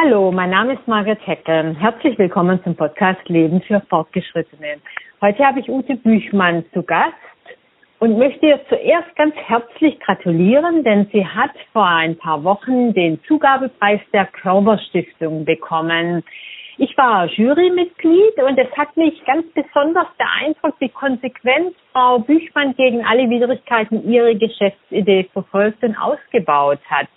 Hallo, mein Name ist Margaret Heckel. Herzlich willkommen zum Podcast Leben für Fortgeschrittene. Heute habe ich Ute Büchmann zu Gast und möchte ihr zuerst ganz herzlich gratulieren, denn sie hat vor ein paar Wochen den Zugabepreis der Körperstiftung bekommen. Ich war Jurymitglied und es hat mich ganz besonders beeindruckt, wie konsequent Frau Büchmann gegen alle Widrigkeiten ihre Geschäftsidee verfolgt und ausgebaut hat.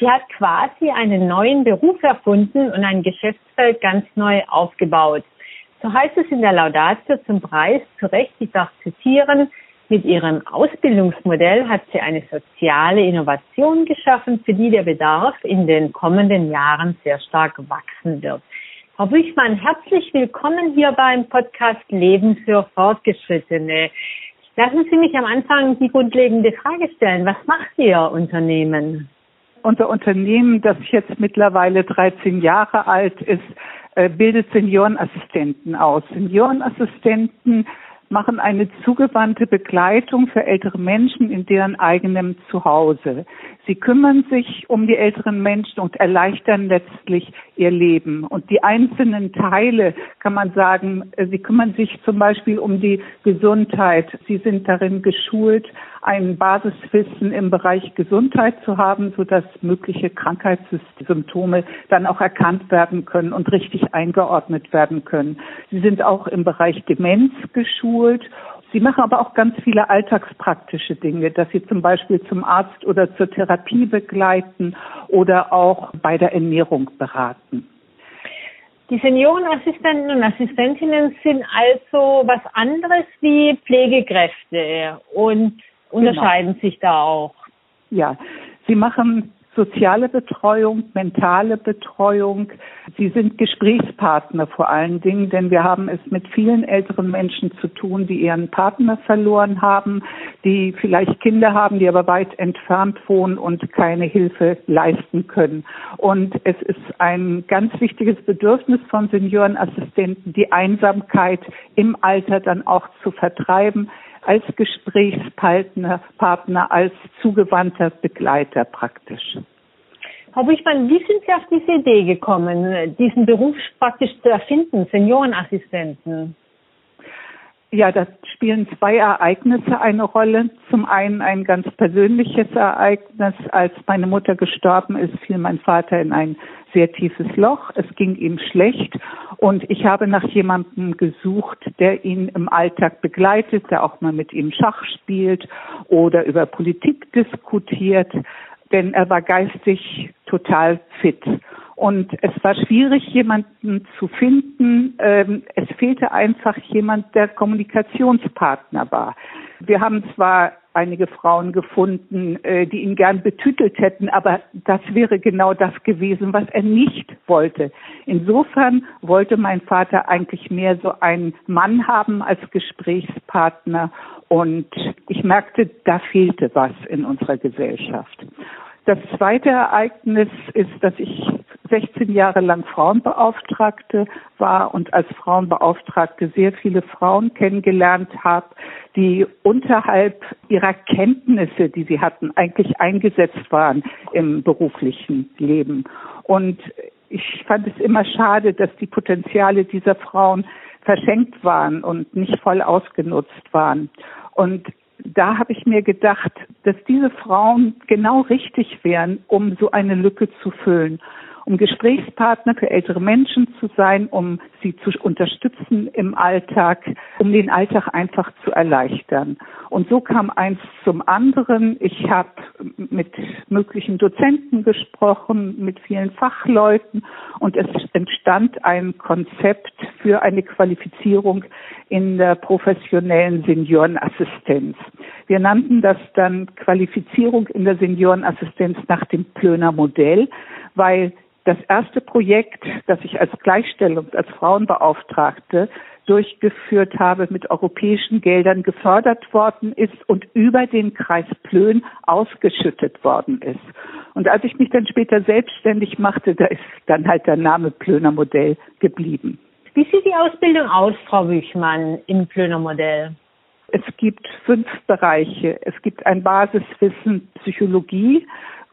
Sie hat quasi einen neuen Beruf erfunden und ein Geschäftsfeld ganz neu aufgebaut. So heißt es in der Laudatio zum Preis, zu Recht, ich darf zitieren, mit ihrem Ausbildungsmodell hat sie eine soziale Innovation geschaffen, für die der Bedarf in den kommenden Jahren sehr stark wachsen wird. Frau Büchmann, herzlich willkommen hier beim Podcast Leben für Fortgeschrittene. Lassen Sie mich am Anfang die grundlegende Frage stellen. Was macht Ihr Unternehmen? Unser Unternehmen, das jetzt mittlerweile 13 Jahre alt ist, äh, bildet Seniorenassistenten aus. Seniorenassistenten machen eine zugewandte Begleitung für ältere Menschen in deren eigenem Zuhause. Sie kümmern sich um die älteren Menschen und erleichtern letztlich ihr Leben. Und die einzelnen Teile, kann man sagen, sie kümmern sich zum Beispiel um die Gesundheit. Sie sind darin geschult, ein Basiswissen im Bereich Gesundheit zu haben, sodass mögliche Krankheitssymptome dann auch erkannt werden können und richtig eingeordnet werden können. Sie sind auch im Bereich Demenz geschult Sie machen aber auch ganz viele alltagspraktische Dinge, dass Sie zum Beispiel zum Arzt oder zur Therapie begleiten oder auch bei der Ernährung beraten. Die Seniorenassistenten und Assistentinnen sind also was anderes wie Pflegekräfte und unterscheiden genau. sich da auch. Ja, sie machen soziale Betreuung, mentale Betreuung. Sie sind Gesprächspartner vor allen Dingen, denn wir haben es mit vielen älteren Menschen zu tun, die ihren Partner verloren haben, die vielleicht Kinder haben, die aber weit entfernt wohnen und keine Hilfe leisten können. Und es ist ein ganz wichtiges Bedürfnis von Seniorenassistenten, die Einsamkeit im Alter dann auch zu vertreiben als Gesprächspartner, Partner, als zugewandter Begleiter praktisch. Frau Buchmann, wie sind Sie auf diese Idee gekommen, diesen Beruf praktisch zu erfinden, Seniorenassistenten? Ja, da spielen zwei Ereignisse eine Rolle. Zum einen ein ganz persönliches Ereignis. Als meine Mutter gestorben ist, fiel mein Vater in ein sehr tiefes Loch. Es ging ihm schlecht und ich habe nach jemandem gesucht, der ihn im Alltag begleitet, der auch mal mit ihm Schach spielt oder über Politik diskutiert, denn er war geistig total fit. Und es war schwierig, jemanden zu finden. Ähm, es fehlte einfach jemand, der Kommunikationspartner war. Wir haben zwar einige Frauen gefunden, äh, die ihn gern betütelt hätten, aber das wäre genau das gewesen, was er nicht wollte. Insofern wollte mein Vater eigentlich mehr so einen Mann haben als Gesprächspartner und ich merkte, da fehlte was in unserer Gesellschaft. Das zweite Ereignis ist, dass ich 16 Jahre lang Frauenbeauftragte war und als Frauenbeauftragte sehr viele Frauen kennengelernt habe, die unterhalb ihrer Kenntnisse, die sie hatten, eigentlich eingesetzt waren im beruflichen Leben. Und ich fand es immer schade, dass die Potenziale dieser Frauen verschenkt waren und nicht voll ausgenutzt waren. Und da habe ich mir gedacht, dass diese Frauen genau richtig wären, um so eine Lücke zu füllen um Gesprächspartner für ältere Menschen zu sein, um sie zu unterstützen im Alltag, um den Alltag einfach zu erleichtern. Und so kam eins zum anderen. Ich habe mit möglichen Dozenten gesprochen, mit vielen Fachleuten und es entstand ein Konzept für eine Qualifizierung in der professionellen Seniorenassistenz. Wir nannten das dann Qualifizierung in der Seniorenassistenz nach dem Plöner Modell, weil das erste Projekt, das ich als Gleichstellung, als Frauenbeauftragte durchgeführt habe, mit europäischen Geldern gefördert worden ist und über den Kreis Plön ausgeschüttet worden ist. Und als ich mich dann später selbstständig machte, da ist dann halt der Name Plöner Modell geblieben. Wie sieht die Ausbildung aus, Frau Büchmann, im Plöner Modell? Es gibt fünf Bereiche. Es gibt ein Basiswissen Psychologie,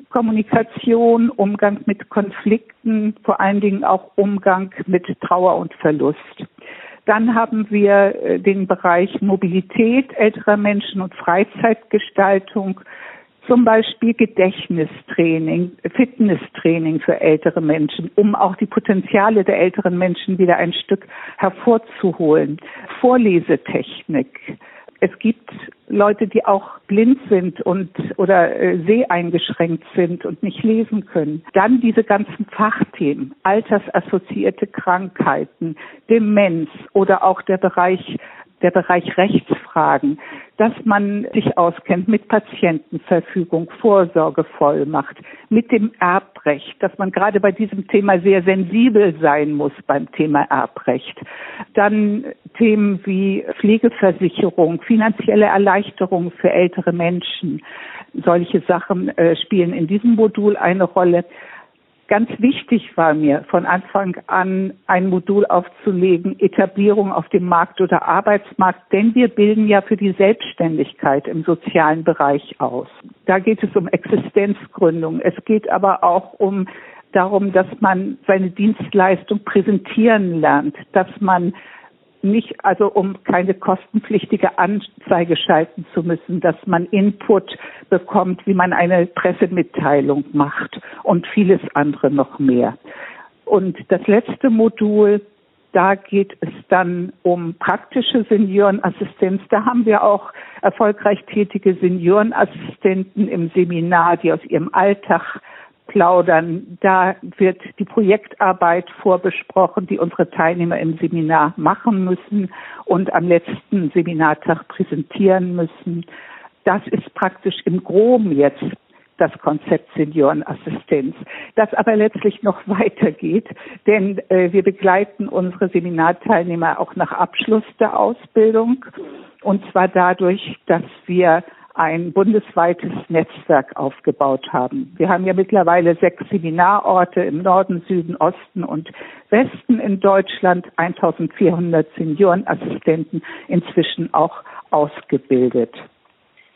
Kommunikation, Umgang mit Konflikten, vor allen Dingen auch Umgang mit Trauer und Verlust. Dann haben wir äh, den Bereich Mobilität älterer Menschen und Freizeitgestaltung, zum Beispiel Gedächtnistraining, Fitnesstraining für ältere Menschen, um auch die Potenziale der älteren Menschen wieder ein Stück hervorzuholen. Vorlesetechnik, es gibt Leute, die auch blind sind und oder äh, seheingeschränkt sind und nicht lesen können. Dann diese ganzen Fachthemen, altersassoziierte Krankheiten, Demenz oder auch der Bereich der Bereich Rechtsfragen, dass man sich auskennt mit Patientenverfügung, Vorsorgevollmacht, mit dem Erbrecht, dass man gerade bei diesem Thema sehr sensibel sein muss beim Thema Erbrecht. Dann Themen wie Pflegeversicherung, finanzielle Erleichterung für ältere Menschen. Solche Sachen äh, spielen in diesem Modul eine Rolle. Ganz wichtig war mir von Anfang an ein Modul aufzulegen, Etablierung auf dem Markt oder Arbeitsmarkt, denn wir bilden ja für die Selbstständigkeit im sozialen Bereich aus. Da geht es um Existenzgründung. Es geht aber auch um darum, dass man seine Dienstleistung präsentieren lernt, dass man nicht, also um keine kostenpflichtige Anzeige schalten zu müssen, dass man Input bekommt, wie man eine Pressemitteilung macht und vieles andere noch mehr. Und das letzte Modul, da geht es dann um praktische Seniorenassistenz. Da haben wir auch erfolgreich tätige Seniorenassistenten im Seminar, die aus ihrem Alltag plaudern. Da wird die Projektarbeit vorbesprochen, die unsere Teilnehmer im Seminar machen müssen und am letzten Seminartag präsentieren müssen. Das ist praktisch im Groben jetzt das Konzept Seniorenassistenz, das aber letztlich noch weitergeht, denn äh, wir begleiten unsere Seminarteilnehmer auch nach Abschluss der Ausbildung und zwar dadurch, dass wir ein bundesweites Netzwerk aufgebaut haben. Wir haben ja mittlerweile sechs Seminarorte im Norden, Süden, Osten und Westen in Deutschland, 1400 Seniorenassistenten inzwischen auch ausgebildet.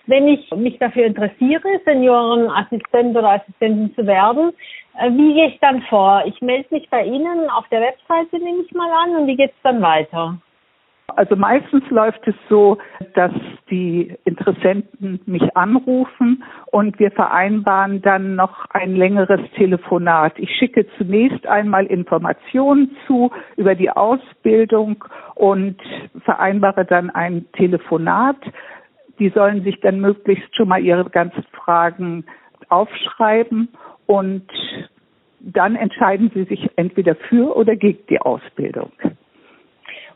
Wenn ich mich dafür interessiere, Seniorenassistent oder Assistentin zu werden, äh, wie gehe ich dann vor? Ich melde mich bei Ihnen auf der Webseite, nehme ich mal an, und wie geht es dann weiter? Also meistens läuft es so, dass die Interessenten mich anrufen und wir vereinbaren dann noch ein längeres Telefonat. Ich schicke zunächst einmal Informationen zu über die Ausbildung und vereinbare dann ein Telefonat. Die sollen sich dann möglichst schon mal ihre ganzen Fragen aufschreiben und dann entscheiden sie sich entweder für oder gegen die Ausbildung.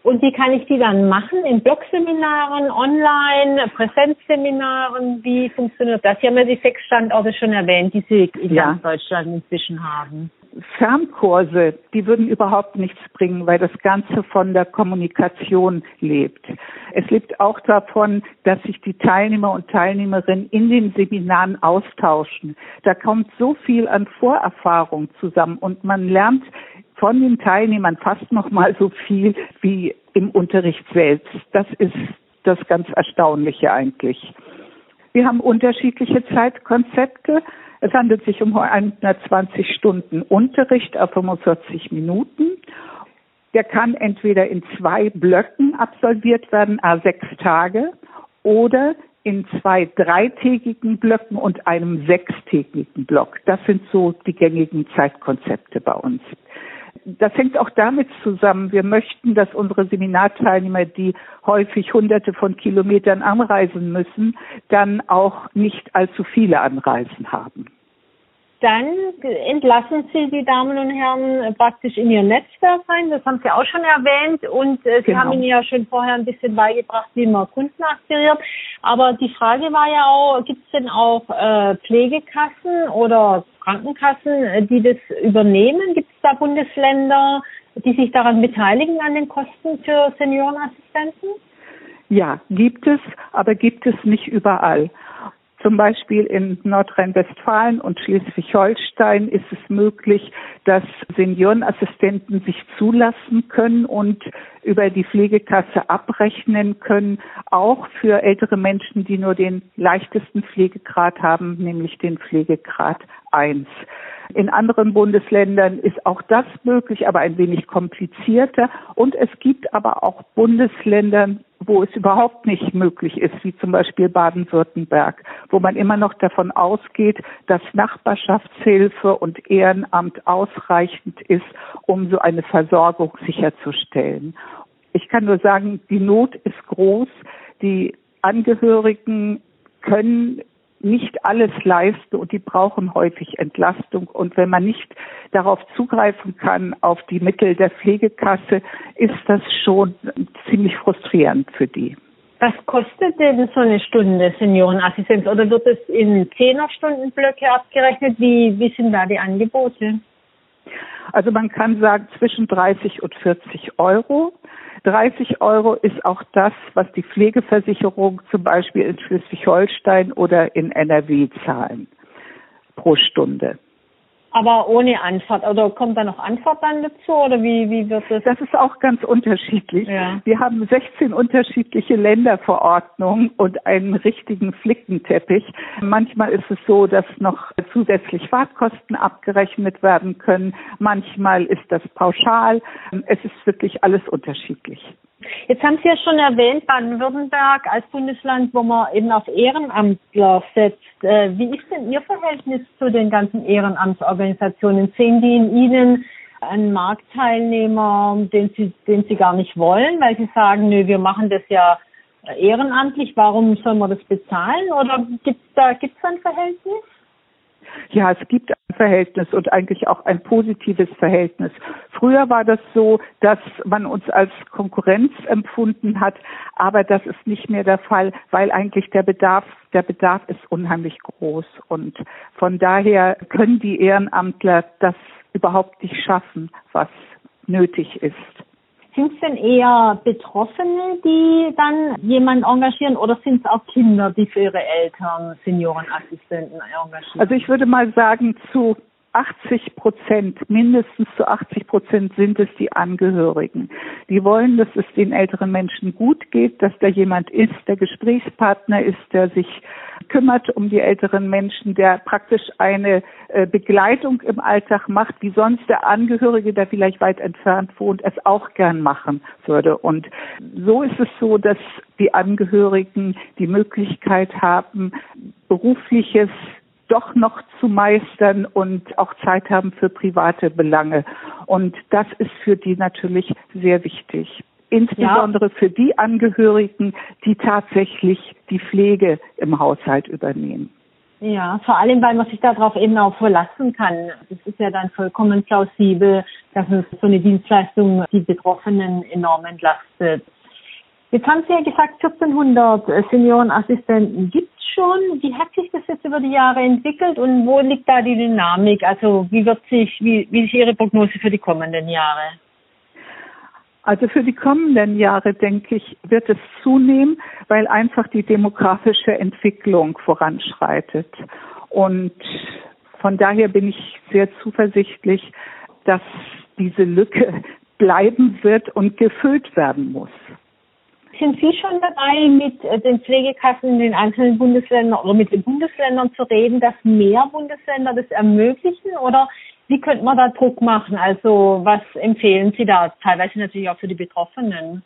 Und wie kann ich die dann machen? In Blogseminaren, online, Präsenzseminaren? Wie funktioniert das? Sie haben ja die sechs Standorte schon erwähnt, die Sie in ja. Deutschland inzwischen haben. Fernkurse, die würden überhaupt nichts bringen, weil das Ganze von der Kommunikation lebt. Es lebt auch davon, dass sich die Teilnehmer und Teilnehmerinnen in den Seminaren austauschen. Da kommt so viel an Vorerfahrung zusammen und man lernt von den Teilnehmern fast noch mal so viel wie im Unterricht selbst. Das ist das ganz Erstaunliche eigentlich. Wir haben unterschiedliche Zeitkonzepte. Es handelt sich um 120 Stunden Unterricht auf 45 Minuten. Der kann entweder in zwei Blöcken absolviert werden, a sechs Tage, oder in zwei dreitägigen Blöcken und einem sechstägigen Block. Das sind so die gängigen Zeitkonzepte bei uns das hängt auch damit zusammen, wir möchten, dass unsere Seminarteilnehmer, die häufig hunderte von Kilometern anreisen müssen, dann auch nicht allzu viele Anreisen haben dann entlassen Sie die Damen und Herren praktisch in Ihr Netzwerk rein. Das haben Sie auch schon erwähnt. Und äh, Sie genau. haben Ihnen ja schon vorher ein bisschen beigebracht, wie man Kunden akquiriert. Aber die Frage war ja auch, gibt es denn auch äh, Pflegekassen oder Krankenkassen, äh, die das übernehmen? Gibt es da Bundesländer, die sich daran beteiligen an den Kosten für Seniorenassistenten? Ja, gibt es, aber gibt es nicht überall. Zum Beispiel in Nordrhein-Westfalen und Schleswig-Holstein ist es möglich, dass Seniorenassistenten sich zulassen können und über die Pflegekasse abrechnen können, auch für ältere Menschen, die nur den leichtesten Pflegegrad haben, nämlich den Pflegegrad 1. In anderen Bundesländern ist auch das möglich, aber ein wenig komplizierter. Und es gibt aber auch Bundesländer, wo es überhaupt nicht möglich ist, wie zum Beispiel Baden-Württemberg, wo man immer noch davon ausgeht, dass Nachbarschaftshilfe und Ehrenamt ausreichend ist, um so eine Versorgung sicherzustellen. Ich kann nur sagen, die Not ist groß. Die Angehörigen können nicht alles leisten und die brauchen häufig Entlastung. Und wenn man nicht darauf zugreifen kann, auf die Mittel der Pflegekasse, ist das schon ziemlich frustrierend für die. Was kostet denn so eine Stunde Seniorenassistenz oder wird es in Zehnerstundenblöcke abgerechnet? Wie, wie sind da die Angebote? Also man kann sagen zwischen 30 und 40 Euro. 30 Euro ist auch das, was die Pflegeversicherung zum Beispiel in Schleswig-Holstein oder in NRW zahlen pro Stunde. Aber ohne Anfahrt. Oder kommt da noch Anfahrt dann dazu? Oder wie, wie wird das? Das ist auch ganz unterschiedlich. Ja. Wir haben 16 unterschiedliche Länderverordnungen und einen richtigen Flickenteppich. Manchmal ist es so, dass noch zusätzlich Fahrtkosten abgerechnet werden können. Manchmal ist das pauschal. Es ist wirklich alles unterschiedlich. Jetzt haben Sie ja schon erwähnt, Baden-Württemberg als Bundesland, wo man eben auf Ehrenamtler setzt. Äh, wie ist denn Ihr Verhältnis zu den ganzen Ehrenamtsorganisationen? Sehen die in Ihnen einen Marktteilnehmer, den Sie, den Sie gar nicht wollen, weil Sie sagen, nö, wir machen das ja ehrenamtlich, warum sollen wir das bezahlen? Oder gibt da gibt's ein Verhältnis? Ja, es gibt Verhältnis und eigentlich auch ein positives Verhältnis. Früher war das so, dass man uns als Konkurrenz empfunden hat, aber das ist nicht mehr der Fall, weil eigentlich der Bedarf, der Bedarf ist unheimlich groß und von daher können die Ehrenamtler das überhaupt nicht schaffen, was nötig ist. Sind es denn eher Betroffene, die dann jemanden engagieren oder sind es auch Kinder, die für ihre Eltern Seniorenassistenten engagieren? Also ich würde mal sagen, zu 80 Prozent, mindestens zu 80 Prozent sind es die Angehörigen. Die wollen, dass es den älteren Menschen gut geht, dass da jemand ist, der Gesprächspartner ist, der sich kümmert um die älteren Menschen, der praktisch eine äh, Begleitung im Alltag macht, wie sonst der Angehörige, der vielleicht weit entfernt wohnt, es auch gern machen würde. Und so ist es so, dass die Angehörigen die Möglichkeit haben, berufliches doch noch zu meistern und auch Zeit haben für private Belange. Und das ist für die natürlich sehr wichtig. Insbesondere ja. für die Angehörigen, die tatsächlich die Pflege im Haushalt übernehmen. Ja, vor allem, weil man sich darauf eben auch verlassen kann. Das ist ja dann vollkommen plausibel, dass es so eine Dienstleistung die Betroffenen enorm entlastet. Jetzt haben Sie ja gesagt, 1400 Seniorenassistenten gibt es schon. Wie hat sich das jetzt über die Jahre entwickelt und wo liegt da die Dynamik? Also wie wird sich, wie, wie ist Ihre Prognose für die kommenden Jahre? Also für die kommenden Jahre, denke ich, wird es zunehmen, weil einfach die demografische Entwicklung voranschreitet. Und von daher bin ich sehr zuversichtlich, dass diese Lücke bleiben wird und gefüllt werden muss. Sind Sie schon dabei, mit äh, den Pflegekassen in den einzelnen Bundesländern oder mit den Bundesländern zu reden, dass mehr Bundesländer das ermöglichen? Oder wie könnte man da Druck machen? Also was empfehlen Sie da? Teilweise natürlich auch für die Betroffenen.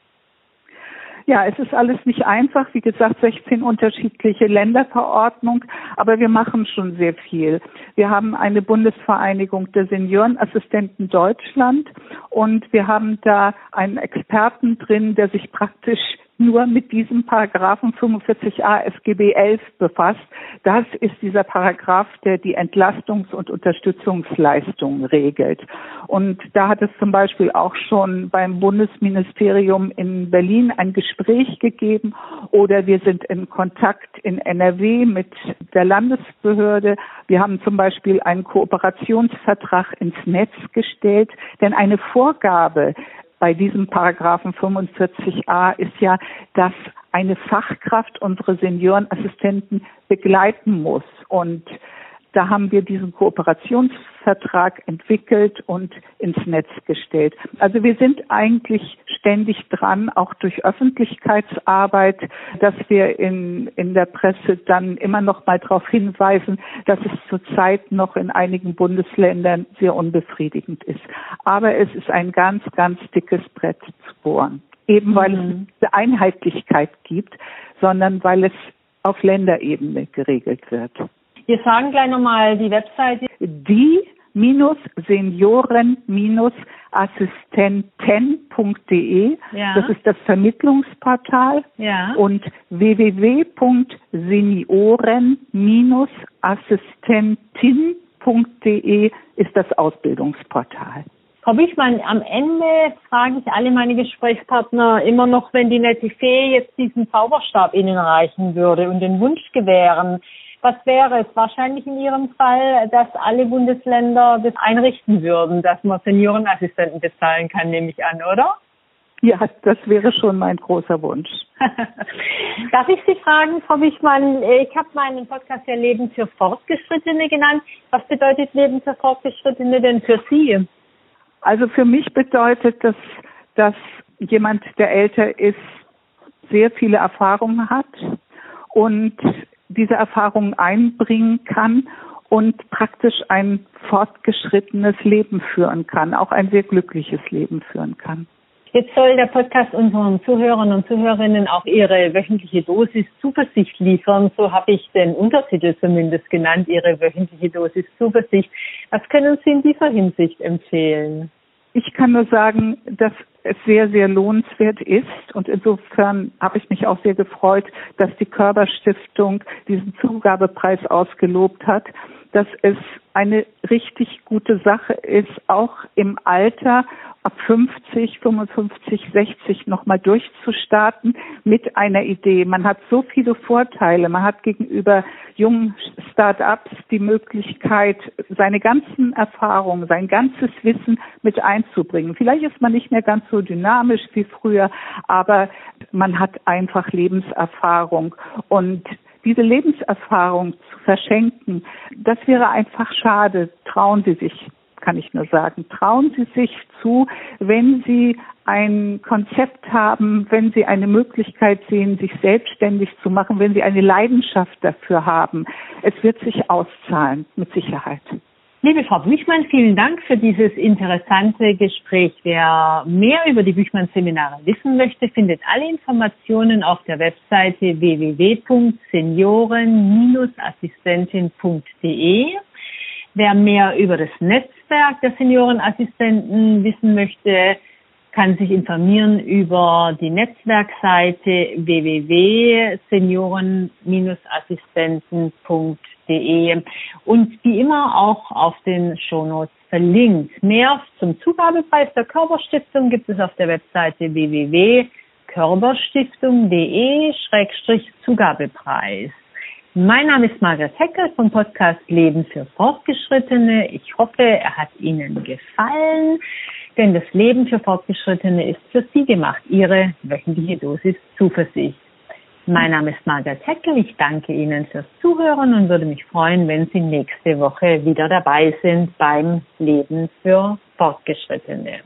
Ja, es ist alles nicht einfach. Wie gesagt, 16 unterschiedliche Länderverordnungen, aber wir machen schon sehr viel. Wir haben eine Bundesvereinigung der Seniorenassistenten Deutschland und wir haben da einen Experten drin, der sich praktisch nur mit diesem Paragraphen 45a SGB 11 befasst. Das ist dieser Paragraph, der die Entlastungs- und Unterstützungsleistungen regelt. Und da hat es zum Beispiel auch schon beim Bundesministerium in Berlin ein Gespräch gegeben oder wir sind in Kontakt in NRW mit der Landesbehörde. Wir haben zum Beispiel einen Kooperationsvertrag ins Netz gestellt, denn eine Vorgabe bei diesem Paragraphen 45a ist ja, dass eine Fachkraft unsere Seniorenassistenten begleiten muss. Und da haben wir diesen Kooperationsvertrag entwickelt und ins Netz gestellt. Also wir sind eigentlich ständig dran, auch durch Öffentlichkeitsarbeit, dass wir in, in der Presse dann immer noch mal darauf hinweisen, dass es zurzeit noch in einigen Bundesländern sehr unbefriedigend ist. Aber es ist ein ganz, ganz dickes Brett zu bohren. Eben weil mhm. es eine Einheitlichkeit gibt, sondern weil es auf Länderebene geregelt wird. Wir sagen gleich nochmal die Webseite. Die senioren-assistenten.de. Ja. Das ist das Vermittlungsportal. Ja. Und www.senioren-assistentin.de ist das Ausbildungsportal. Frau Büchmann, am Ende frage ich alle meine Gesprächspartner immer noch, wenn die nette Fee jetzt diesen Zauberstab Ihnen reichen würde und den Wunsch gewähren, was wäre es? Wahrscheinlich in Ihrem Fall, dass alle Bundesländer das einrichten würden, dass man Seniorenassistenten bezahlen kann, nehme ich an, oder? Ja, das wäre schon mein großer Wunsch. Darf ich Sie fragen, Frau Wichmann, ich habe meinen Podcast ja Leben für Fortgeschrittene genannt. Was bedeutet Leben für Fortgeschrittene denn für Sie? Also für mich bedeutet das, dass jemand, der älter ist, sehr viele Erfahrungen hat und diese Erfahrungen einbringen kann und praktisch ein fortgeschrittenes Leben führen kann, auch ein sehr glückliches Leben führen kann. Jetzt soll der Podcast unseren Zuhörern und Zuhörerinnen auch ihre wöchentliche Dosis Zuversicht liefern. So habe ich den Untertitel zumindest genannt, ihre wöchentliche Dosis Zuversicht. Was können Sie in dieser Hinsicht empfehlen? Ich kann nur sagen, dass es sehr, sehr lohnenswert ist. Und insofern habe ich mich auch sehr gefreut, dass die Körperstiftung diesen Zugabepreis ausgelobt hat, dass es eine richtig gute Sache ist, auch im Alter ab 50, 55, 60 nochmal durchzustarten mit einer Idee. Man hat so viele Vorteile. Man hat gegenüber jungen Start-ups die Möglichkeit, seine ganzen Erfahrungen, sein ganzes Wissen mit einzubringen. Vielleicht ist man nicht mehr ganz so dynamisch wie früher, aber man hat einfach Lebenserfahrung und diese Lebenserfahrung zu verschenken, das wäre einfach schade. Trauen Sie sich, kann ich nur sagen. Trauen Sie sich zu, wenn Sie ein Konzept haben, wenn Sie eine Möglichkeit sehen, sich selbstständig zu machen, wenn Sie eine Leidenschaft dafür haben. Es wird sich auszahlen, mit Sicherheit. Liebe Frau Büchmann, vielen Dank für dieses interessante Gespräch. Wer mehr über die Büchmann-Seminare wissen möchte, findet alle Informationen auf der Webseite www.senioren-assistentin.de. Wer mehr über das Netzwerk der Seniorenassistenten wissen möchte, kann sich informieren über die Netzwerkseite www.senioren-assistenten.de und wie immer auch auf den Shownotes verlinkt. Mehr zum Zugabepreis der Körperstiftung gibt es auf der Webseite www.körperstiftung.de-zugabepreis. Mein Name ist Margaret Heckel vom Podcast Leben für Fortgeschrittene. Ich hoffe, er hat Ihnen gefallen, denn das Leben für Fortgeschrittene ist für Sie gemacht. Ihre wöchentliche Dosis Zuversicht. Mein Name ist Margaret Heckel. Ich danke Ihnen fürs Zuhören und würde mich freuen, wenn Sie nächste Woche wieder dabei sind beim Leben für Fortgeschrittene.